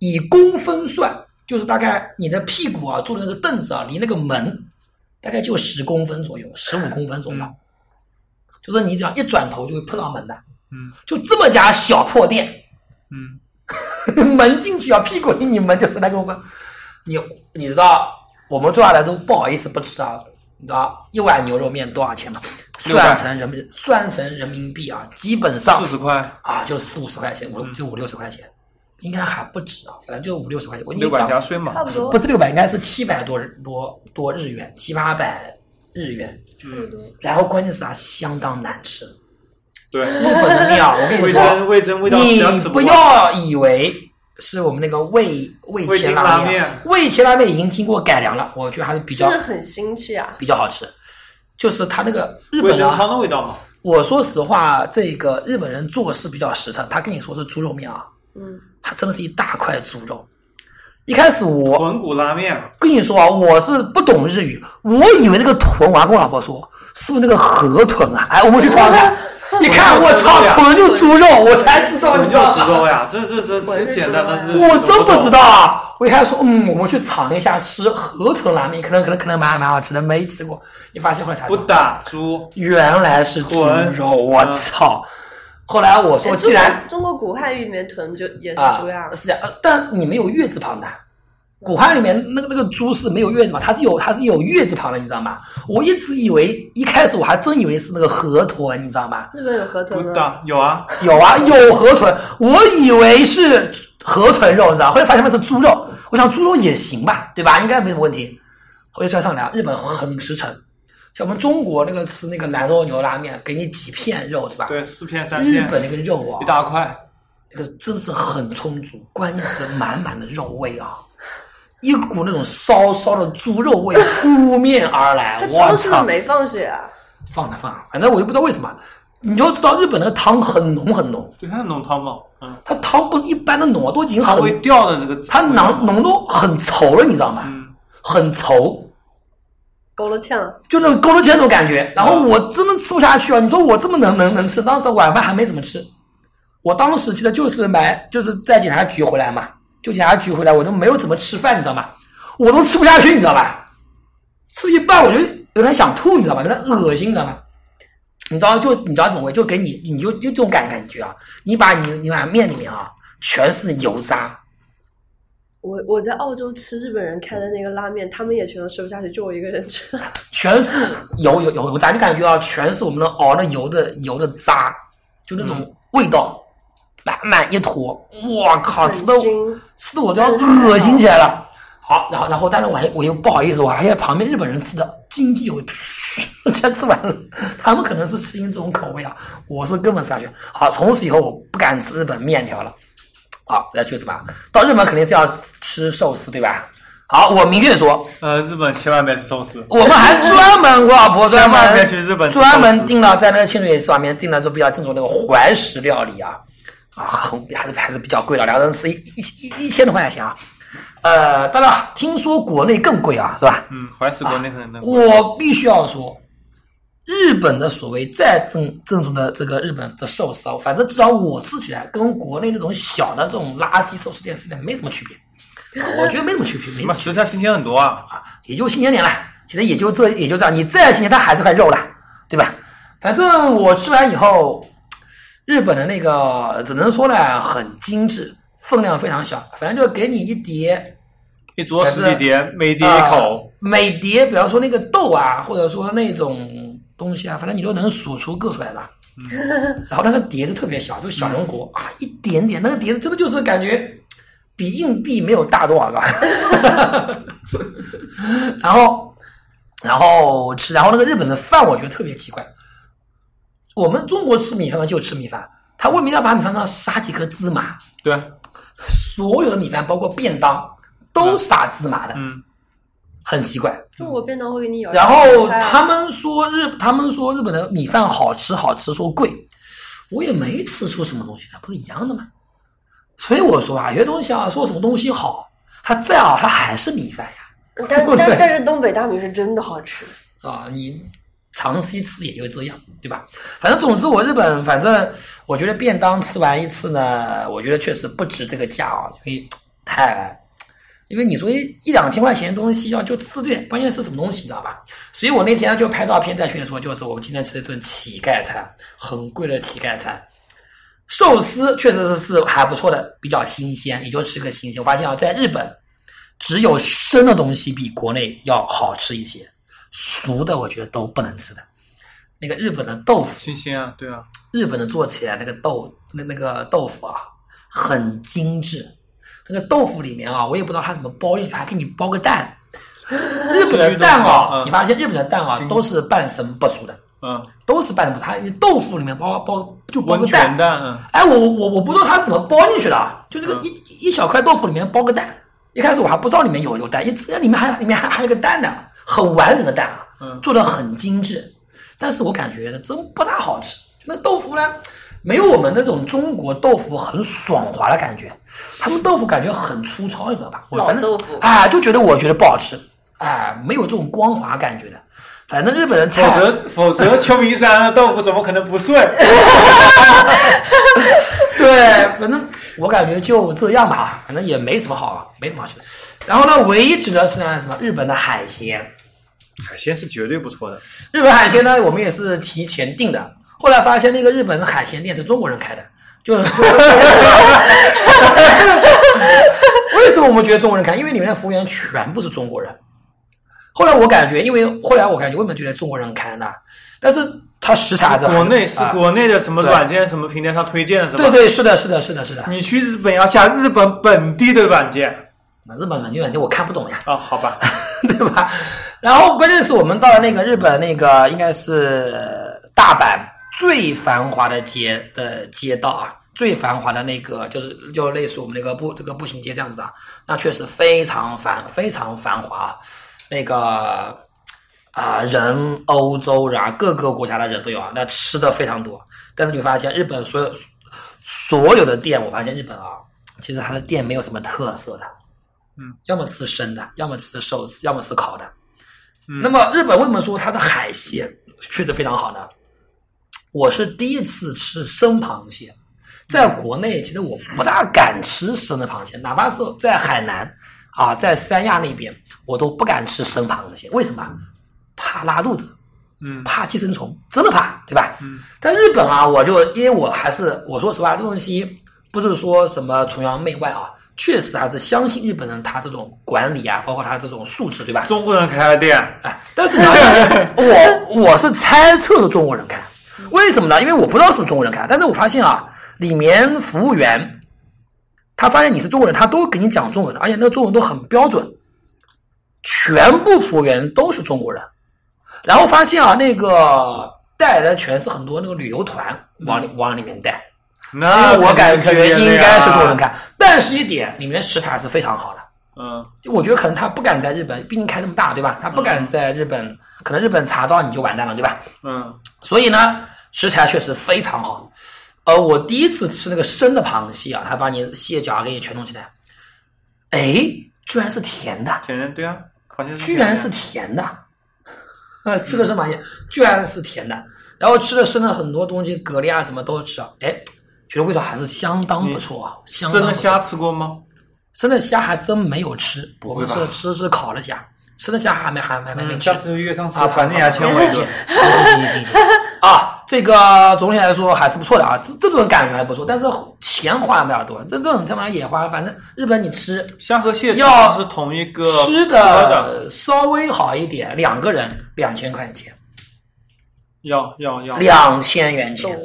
以公分算，就是大概你的屁股啊坐的那个凳子啊，离那个门大概就十公分左右，十五公分左右，嗯就是你只要一转头就会碰到门的，嗯就这么家小破店，嗯，*laughs* 门进去啊，屁股离你门就十来公分。你你知道我们坐下来都不好意思不吃啊？你知道一碗牛肉面多少钱吗？600算成人民算成人民币啊，基本上四十块，啊就四五十块钱，五就五六十块钱，应该还不止啊，反正就五六十块钱。我六百加税嘛差，不多不，是六百，应该是七百多多多日元，七八百日元。差不多。然后关键是它相当难吃，对，日本的面啊，我跟你 *laughs* 味说，增味增味道你不要以为是我们那个味味千拉拉面味千拉面已经经过改良了，我觉得还是比较是很新奇啊！比较好吃。就是它那个日本啊，汤的味道嘛，我说实话，这个日本人做事比较实诚。他跟你说是猪肉面啊，嗯，他真的是一大块猪肉。一开始我豚骨拉面，跟你说啊，我是不懂日语，我以为那个豚，我还跟我老婆说，是不是那个河豚啊？哎，我们去尝尝。你看，我操，豚就猪肉，我才知道，你知道？猪肉呀，这这这这简单的日语我真不知道啊！我一开始说，嗯，我们去尝一下吃河豚拉面，可能可能可能蛮蛮好吃的，没吃过。你发现后来才不打猪，原来是猪豚肉，我嗯操！后来我说，哎既然中国古汉语里面豚就也是啊猪呀，是啊，呃但你没有月字旁的。古汉里面那个那个猪是没有月字旁，它是有它是有月字旁的，你知道吗？我一直以为一开始我还真以为是那个河豚，你知道吗？日本有河豚吗？有啊，有啊，有河豚，我以为是河豚肉，你知道，后来发现那是猪肉，我想猪肉也行吧，对吧？应该没什么问题。后来算上来啊，日本很实诚，像我们中国那个吃那个兰州牛拉面，给你几片肉，是吧？对，四片三片，日本那个肉啊一，大块，那个真是很充足，关键是满满的肉味啊，一股那种烧烧的猪肉味扑面而来它，我猪是不是操！没放血啊？放了放了，反正我就不知道为什么。你就知道日本那个汤很浓很浓，对，它是浓汤嘛，嗯，它汤不是一般的浓啊，都已经很会掉的这个，它浓浓度很稠了，你知道吗？嗯，很稠，勾了芡了，就那种勾了芡那种感觉。然后我真的吃不下去啊！你说我这么能能能吃，当时晚饭还没怎么吃。我当时记得就是买，就是在警察局回来嘛，就警察局回来，我都没有怎么吃饭，你知道吗？我都吃不下去，你知道吧？吃一半我就有点想吐，你知道吧？有点恶心，你知道吗？你知道就你知道怎么回？就给你你就就这种感感觉啊！你把你你把面里面啊全是油渣，我我在澳洲吃日本人开的那个拉面，他们也全都吃不下去，就我一个人吃。*laughs* 全是油油油油渣，你感觉啊，全是我们的熬的油的油的渣，就那种味道，满满一坨，我靠，吃的吃的我都要恶心起来了。好，然后然后，但是我还我又不好意思，我还要旁边日本人吃的津津有味，全吃完了。他们可能是适应这种口味啊，我是根本吃不下去。好，从此以后我不敢吃日本面条了。好，那就是吧。到日本肯定是要吃寿司，对吧？好，我明确说，呃，日本千万别吃寿司，我们还专门，我老婆专门去日本吃专门订了在那个清水上面订了这比较正宗那个怀石料理啊，啊，很还是还是比较贵的，两个人吃一一一一千多块钱啊。呃，当然听说国内更贵啊，是吧？嗯，怀石国内可能更贵我必须要说，日本的所谓再正正宗的这个日本的寿司啊，反正至少我吃起来跟国内那种小的这种垃圾寿司店吃起来没什么区别，啊我觉得没什么区别，没什么食材新鲜很多啊，啊，也就新鲜点了。其实也就这也就这样，你再新鲜，它还是块肉了，对吧？反正我吃完以后，日本的那个只能说呢很精致，分量非常小，反正就给你一碟，一桌十几碟，每碟一啊口，每碟，比方说那个豆啊，或者说那种东西啊，反正你都能数出个出来的。*laughs* 然后那个碟子特别小，就小人国、啊，一点点，那个碟子真的就是感觉比硬币没有大多少个。然后，然后吃，然后那个日本的饭我觉得特别奇怪。我们中国吃米饭嘛就吃米饭，他为什么要把米饭上撒几颗芝麻？对啊，所有的米饭，包括便当，都撒芝麻的，嗯，很奇怪。中国便当会给你舀。然后他们说日，他们说日本的米饭好吃，好吃说贵，我也没吃出什么东西来，不是一样的吗？所以我说啊，有些东西啊，说什么东西好，它再好，它还是米饭呀。但 *laughs* 但但是东北大米是真的好吃。啊，你长期吃也就这样，对吧？反正总之，我日本反正我觉得便当吃完一次呢，我觉得确实不值这个价啊，因为太，因为你说一一两千块钱的东西要就吃这点，关键是什么东西，你知道吧？所以我那天就拍照片在群里说，就是我们今天吃了一顿乞丐餐，很贵的乞丐餐。寿司确实是是还不错的，比较新鲜，也就吃个新鲜。我发现啊，在日本，只有生的东西比国内要好吃一些，熟的我觉得都不能吃的。那个日本的豆腐，新鲜啊，对啊，日本的做起来那个豆那那个豆腐啊，很精致。那个豆腐里面啊，我也不知道它怎么包进去，还给你包个蛋。*laughs* 日本的蛋啊，嗯你发现日本的蛋啊都是半生不熟的，嗯，都是半生不熟。它豆腐里面包包就包个蛋，蛋，嗯，哎，我我我不知道它怎么包进去的，啊，就那个嗯一、一小块豆腐里面包个蛋。一开始我还不知道里面有有蛋，一吃里面还里面还还有个蛋呢，很完整的蛋啊，嗯做的很精致。但是我感觉真不大好吃，就那豆腐呢，没有我们那种中国豆腐很爽滑的感觉，他们豆腐感觉很粗糙，你知道吧？我老反正豆腐啊，就觉得我觉得不好吃，哎，没有这种光滑感觉的。反正日本人否菜则否则秋名山的豆腐怎么可能不碎？*laughs* 对，反正我感觉就这样吧，反正也没什么好，没什么好吃的。然后呢，唯一值得吃的是什么？日本的海鲜。海鲜是绝对不错的，日本海鲜呢，我们也是提前订的，后来发现那个日本的海鲜店是中国人开的，就 *laughs* 为什么我们觉得中国人开？因为里面的服务员全部是中国人。后来我感觉，因为后来我感觉为什么觉得中国人开呢？但是它食材还是国内是啊国内的什么软件、什么平台上推荐的，是吧？对对，是的，是的，是的，是的。你去日本要下日本本地的软件日本软件软件我看不懂呀。啊，好吧？*laughs* 对吧？然后关键是我们到了那个日本那个应该是大阪最繁华的街的街道啊，最繁华的那个就是就类似我们那个步这个步行街这样子的，那确实非常繁非常繁华啊，那个啊、人欧洲人啊各个国家的人都有啊，那吃的非常多。但是你发现日本所有所有的店，我发现日本啊，其实它的店没有什么特色的。嗯要么吃生的，要么吃寿司，要么吃烤的。嗯那么日本为什么说它的海鲜确实非常好呢？我是第一次吃生螃蟹，在国内其实我不大敢吃生的螃蟹，哪怕是在海南，啊，在三亚那边我都不敢吃生螃蟹，为什么？怕拉肚子，嗯怕寄生虫，真的怕，对吧？嗯。但日本啊，我就因为我还是我说实话，这东西不是说什么崇洋媚外啊，确实还是相信日本人他这种管理啊，包括他这种素质，对吧？中国人开的店，哎，但是你要想，*laughs* 我我是猜测的中国人开，为什么呢？因为我不知道是不是中国人开，但是我发现啊，里面服务员他发现你是中国人，他都给你讲中文的，而且那个中文都很标准，全部服务员都是中国人，然后发现啊，那个带来的全是很多那个旅游团往里往里面带，那我感觉应该是中国人开。开，但是一点里面食材是非常好的。嗯我觉得可能他不敢在日本，毕竟开这么大，对吧？他不敢在日本，可能日本查到你就完蛋了，对吧？嗯，所以呢，食材确实非常好。呃，我第一次吃那个生的螃蟹啊，他把你蟹脚给你全弄起来，哎，居然是甜的，甜的对啊，螃蟹居然是甜的。呃，*laughs* 吃的生螃蟹居然是甜的，然后吃的生的很多东西，蛤蜊啊什么都吃啊，哎，觉得味道还是相当不错啊，相当错生的虾吃过吗？生的虾还真没有吃，我们不会吃吃的是烤的虾，生的虾还没还还没没吃。下次约上吃啊，饭，你还欠我一顿。行行行行行。啊，这个总体来说还是不错的啊，这这顿感觉还不错，但是钱花的比较多，这顿他妈也花，反正日本你吃虾和蟹要是同一个吃的，稍微好一点，两个人两千块钱，要要要，两千元钱。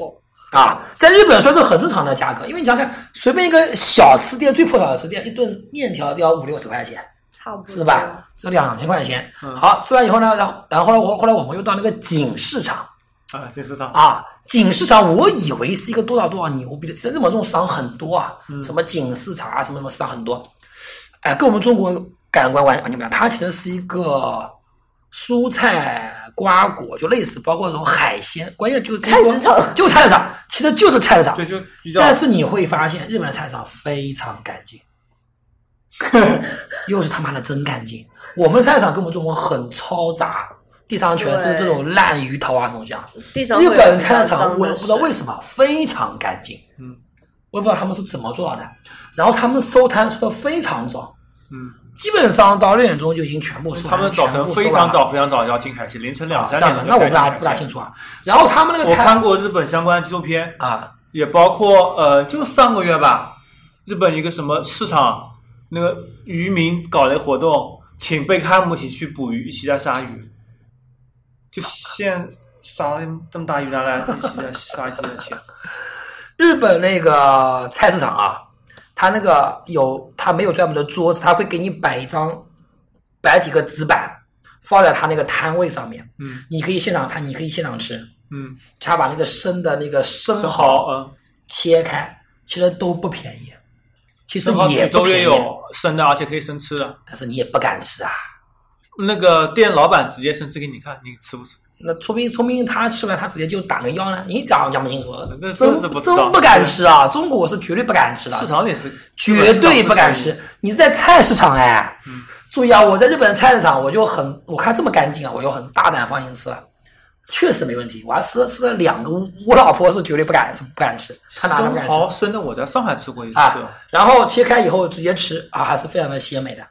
啊，在日本算是很正常的价格，因为你想想看，随便一个小吃店，最破小的吃店，一顿面条都要五六十块钱。差不多是吧？这两千块钱。嗯好，吃完以后呢，然后然后我后来我们又到那个锦市场啊，这市场啊，锦市场我以为是一个多少多少牛逼的，其实日本这种市场很多啊，嗯什么锦市场啊，什么什么市场很多。哎，跟我们中国感官完完全不一样，它其实是一个蔬菜瓜果，就类似，包括这种海鲜，关键就是菜市场就菜市场，其实就是菜市场对，。就比较，但是你会发现，日本的菜市场非常干净，*laughs* 又是他妈的真干净。我们菜市场跟我们中国很嘈杂，地上全是这种烂鱼头啊什么东西啊。地上日本菜市场我也不知道为什么非常干净，嗯，我也不知道他们是怎么做到的。然后他们收摊收的非常早，嗯，基本上到六点钟就已经全部收完，他们早晨非常早非常早要进海鲜，凌晨两啊，三点钟那我不大不大清楚啊。然后他们那个菜我看过日本相关的纪录片，啊，也包括呃，就上个月吧，日本一个什么市场，那个渔民搞了活动，请贝克汉姆一起去捕鱼，一起在杀鱼，就现杀了这么大鱼拿来一起在杀，一起在切。日本那个菜市场啊，他那个有他没有专门的桌子，他会给你摆一张，摆几个纸板放在他那个摊位上面，嗯。你可以现场摊，你可以现场吃。嗯，他把那个生的那个生生蚝蚝嗯，切开，其实都不便宜，其实生蚝也不便宜，都也有生的，而且可以生吃的。但是你也不敢吃啊。那个店老板直接生吃给你看，你吃不吃？那说明说明他吃完他直接就打个腰呢，你讲讲不清楚那，真真是不真不敢吃啊！中国是绝对不敢吃的，市场里是绝对不敢吃。你是在菜市场哎，嗯注意啊！我在日本菜市场，我就很我看这么干净啊，我就很大胆放心吃了，确实没问题。我还吃了吃了两个，我老婆是绝对不敢是不敢吃，她哪能不生敢吃蚝生的，我在上海吃过一次。啊？然后切开以后直接吃啊，还是非常的鲜美的。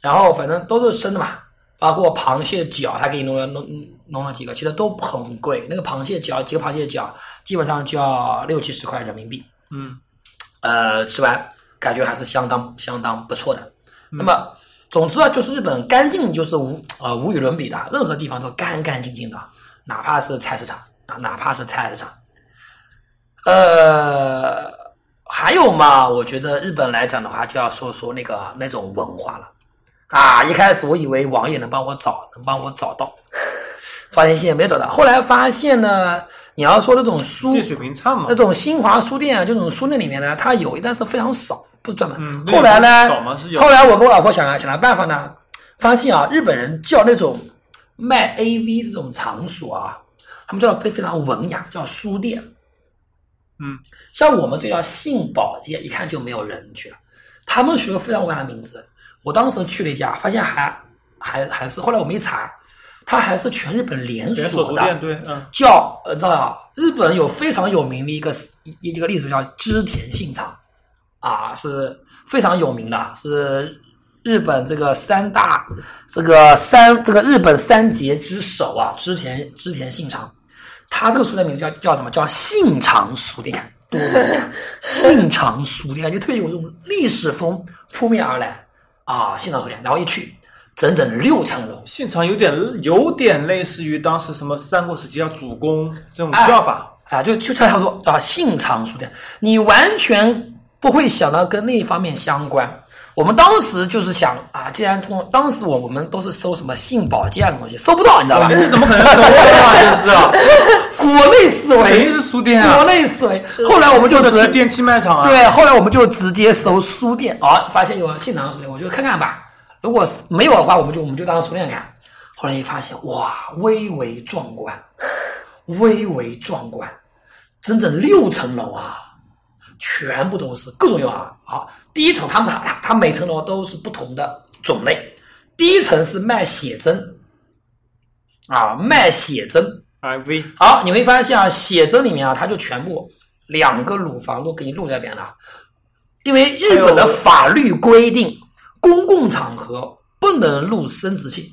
然后反正都是生的嘛，包括螃蟹脚，他给你弄了弄弄了几个，其实都很贵。那个螃蟹脚几个螃蟹脚基本上就要六七十块人民币。嗯呃，吃完感觉还是相当相当不错的。那么，总之啊，就是日本干净就是无呃无与伦比的，任何地方都干干净净的，哪怕是菜市场啊，哪怕是菜市场。呃，还有嘛，我觉得日本来讲的话，就要说说那个那种文化了啊。一开始我以为网页能帮我找，能帮我找到，*laughs* 发现现在没找到。后来发现呢，你要说那种书水平差嘛那。种新华书店啊，这种书店里面呢，它有一，但是非常少，不专门。嗯后来呢后来我跟我老婆想了想了办法呢，发现啊，日本人叫那种卖 AV 这种场所啊，他们叫非非常文雅，叫书店。嗯，像我们这叫性保健，一看就没有人去了。他们取个非常文雅的名字。我当时去了一家，发现还还还是后来我没查，它还是全日本连连锁的。锁书店对，嗯叫呃，知道吧？日本有非常有名的一个一一个例子叫织田信长，啊，是非常有名的，是日本这个三大这个三这个日本三杰之首啊，织田织田信长，他这个书店名字叫叫什么？叫信长书店！信长书店，感觉特别有这种历史风扑面而来啊！信长书店，然后一去，整整六层楼，信长有点有点类似于当时什么三国时期叫主公这种哎叫法，啊，就就差不多啊，信长书店，你完全不会想到跟那一方面相关。我们当时就是想啊，既然这种，当时我我们都是搜什么性保健的东西，搜不到，你知道吧？这怎么可能是书店啊？*laughs* 真是啊，国内思维，肯定是书店啊国啊，内思维。后来我们就直或者去电器卖场啊。对，后来我们就直接搜书店，啊，发现有信长书店，我就看看吧。如果没有的话，我们就我们就当书店看。后来一发现，哇，蔚为壮观，蔚为壮观，整整六层楼啊，全部都是各种用啊。好，第一层他们它它每层楼都是不同的种类，第一层是卖写真，啊，卖写真，，IV 好，你会发现啊，写真里面啊，它就全部两个乳房都给你露在边了，因为日本的法律规定，公共场合不能露生殖器，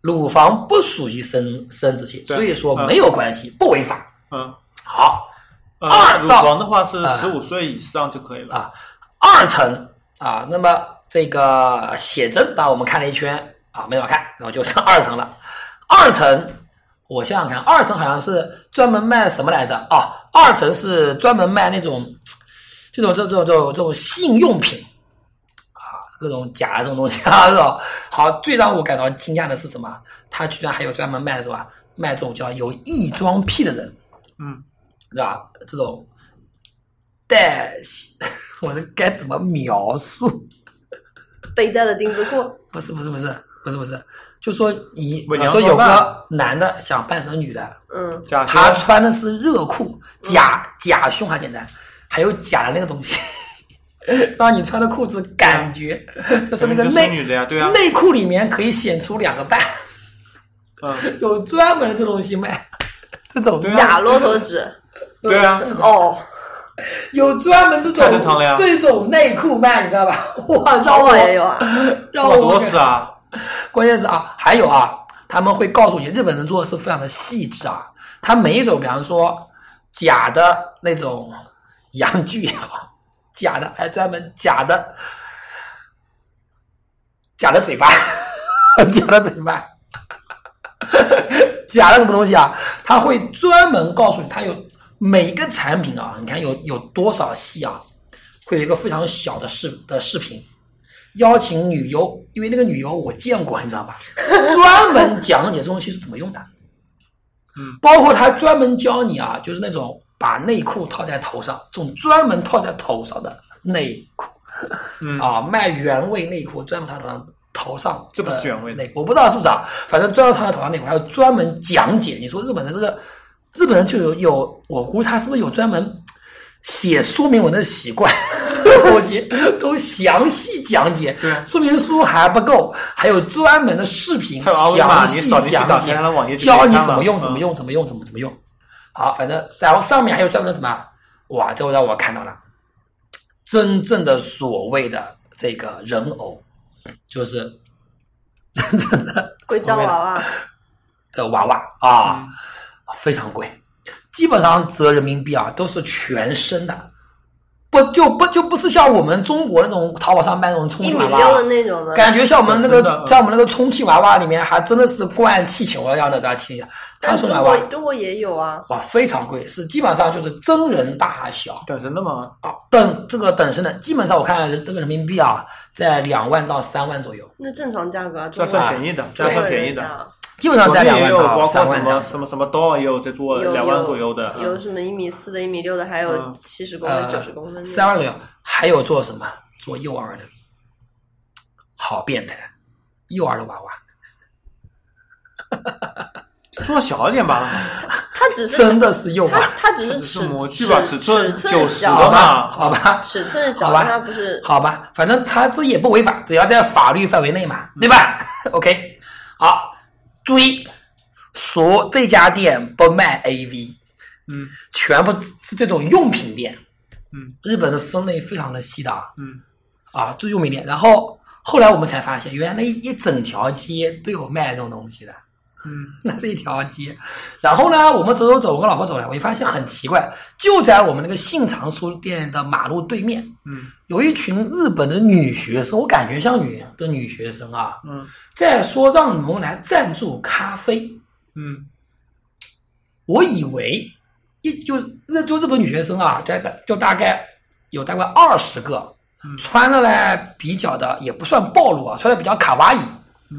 乳房不属于生生殖器，所以说嗯。没有关系，不违法。嗯，好，二到房的话是啊十五岁以上就可以了。啊，二层啊，那么这个写真，啊我们看了一圈啊，没法看，然后就剩二层了。二层，我想想看，二层好像是专门卖什么来着？啊，二层是专门卖那种这种这种这种这种性用品啊，各种假的这种东西啊，*laughs* 这种。好，最让我感到惊讶的是什么？他居然还有专门卖的什么？卖这种叫有异装癖的人。嗯，是吧？这种带，*laughs* 我这该怎么描述？背带的丁字裤，*laughs* 不是不是不是不是不是，就说你比方说有个男的想扮成女的，嗯，他穿的是热裤，假假胸还简单，还有假的那个东西，*laughs* 让你穿的裤子感觉就是那个内女的呀，对啊，内裤里面可以显出两个半，嗯，有专门这东西卖，这种假骆驼纸，对啊，哦，有专门这种正常了呀。这种内裤卖，你知道吧？*laughs* 哇，让我也有啊，让我好多是啊，关键是啊，还有啊，他们会告诉你，日本人做的是非常的细致啊。他每一种，比方说假的那种洋具也好，*laughs* 假的还专门假的假的嘴巴，假的嘴巴，*laughs* 假的什么东西啊？他会专门告诉你，他有每一个产品啊，你看有有多少戏啊，会有一个非常小的视的视频。邀请女优，因为那个女优我见过，你知道吧？*laughs* 专门讲解这东西是怎么用的。嗯，包括他专门教你啊，就是那种把内裤套在头上，这种专门套在头上的内裤嗯，啊，卖原味内裤，专门套上头上。这不是原味的内裤，我不知道是不是啊？反正专门套在头上内裤，还有专门讲解。你说日本的这个，日本人就有有，我估计他是不是有专门写说明文的习惯？所 *laughs* 有东西都详细讲解。对啊说明书还不够，还有专门的视频详细讲解教你怎么用，嗯怎么用，怎么用，怎么怎么用。好，反正然后上面还有专门的什么？哇，这让我看到了真正的所谓的这个人偶，就是真正的硅胶娃娃，的娃娃啊，嗯非常贵，基本上折人民币啊都是全身的，不就不就不是像我们中国那种淘宝上卖那种充气娃娃的那种吗？感觉像我们那个像我们那个充气娃娃里面还真的是灌气球一样的这样气，它但中充娃娃国中国也有啊，哇非常贵，是基本上就是真人大小等身的嘛，啊，等这个等身的，基本上我看这个人民币啊在两万到三万左右，那正常价格啊，这算便宜的，这算便宜的。基本上在两万到括什三万这样么。什么什么 doll 也有在做有两万左右的，有什么一米四的、一米六的，还有嗯七十公分、呃九十公分的。三万左右，还有做什么？做幼儿的，好变态，幼儿的娃娃，做小一点吧，它只是真的是幼它儿，它只是只是尺模具吧，尺尺寸小的嘛，好吧，尺寸小，好吧它不是好吧，反正它这也不违法，只要在法律范围内嘛，对吧？*laughs* OK，好，注意，说这家店不卖 AV，嗯全部是这种用品店。嗯日本的分类非常的细的啊，嗯啊，就用品店。然后后来我们才发现，原来那一整条街都有卖这种东西的。嗯，*laughs* 那是一条街，然后呢，我们走走走，我跟老婆走了，我就发现很奇怪，就在我们那个信长书店的马路对面，嗯。有一群日本的女学生，我感觉像女的女学生啊，嗯。在说让我们来赞助咖啡。嗯。我以为一就日就日本女学生啊，在就大概有大概二十个，嗯。穿的呢比较的也不算暴露啊，穿的比较卡哇伊，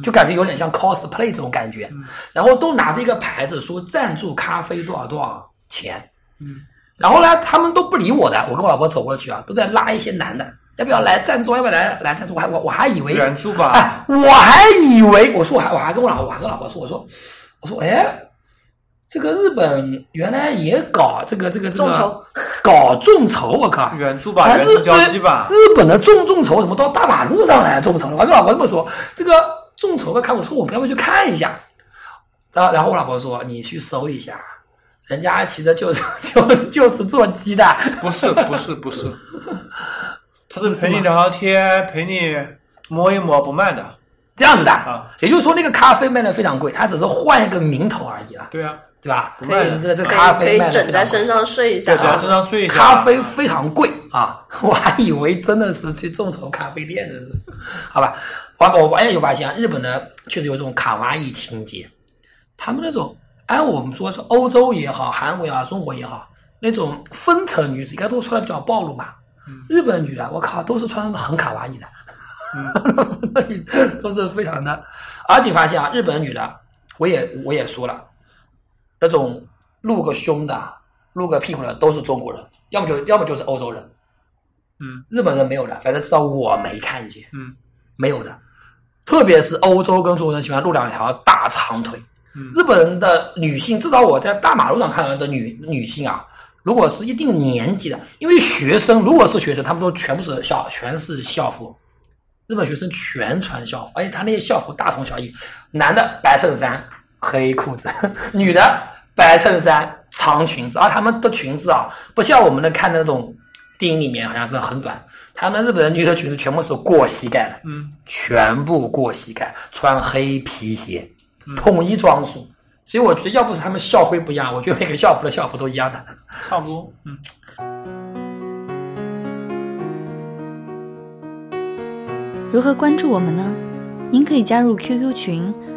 就感觉有点像 cosplay 这种感觉，嗯然后都拿着一个牌子说赞助咖啡多少多少钱，嗯然后呢他们都不理我的，我跟我老婆走过去啊，都在拉一些男的，要不要来赞助，要不要来来赞助，我还我我还以为援助吧，哎，我还以为我说我还我还跟我老我还跟老婆说，我说我说哎，这个日本原来也搞这个这个这个众筹搞众筹，我靠！援助吧，啊日援助交际吧日，本的众众筹怎么到大马路上来众筹了？我跟老婆这么说，这个众筹的看我说我们要不要去看一下？然后然后我老婆说你去搜一下，人家其实就是 *laughs* 就就是做鸡的，不是不是不是，*laughs* 他是陪你聊聊天，陪你摸一摸，不卖的。这样子的。啊，也就是说，那个咖啡卖的非常贵，它只是换一个名头而已了，对啊，对吧？不是这个这咖啡卖的以枕在身上睡一下对，只要身上睡一下，咖啡非常贵啊，*laughs* 我还以为真的是去众筹咖啡店的是，好吧？我我我也有发现啊，日本呢确实有这种卡哇伊情节，他们那种按我们说是欧洲也好，韩国也好，中国也好，那种风尘女子应该都穿的比较暴露嘛。日本女的，我靠，都是穿的很卡哇伊的，*laughs* 都是非常的。而你发现啊，日本女的，我也我也说了，那种露个胸的、露个屁股的都是中国人，要么就要么就是欧洲人。嗯，日本人没有的，反正至少我没看见，嗯没有的。特别是欧洲跟中国人喜欢露两条大长腿。嗯日本人的女性，至少我在大马路上看到的女女性啊，如果是一定年纪的，因为学生如果是学生，他们都全部是校全是校服。日本学生全穿校服，而且他那些校服大同小异，男的白衬衫、黑裤子，*laughs* 女的白衬衫、长裙子，而他们的裙子啊，不像我们的看的那种电影里面好像是很短，他们日本人女的裙子全部是过膝盖的，嗯全部过膝盖，穿黑皮鞋，统一装束。所以我觉得，要不是他们校徽不一样，我觉得每个校服的校服都一样的。*laughs* 差不多，嗯。如何关注我们呢？您可以加入 QQ 群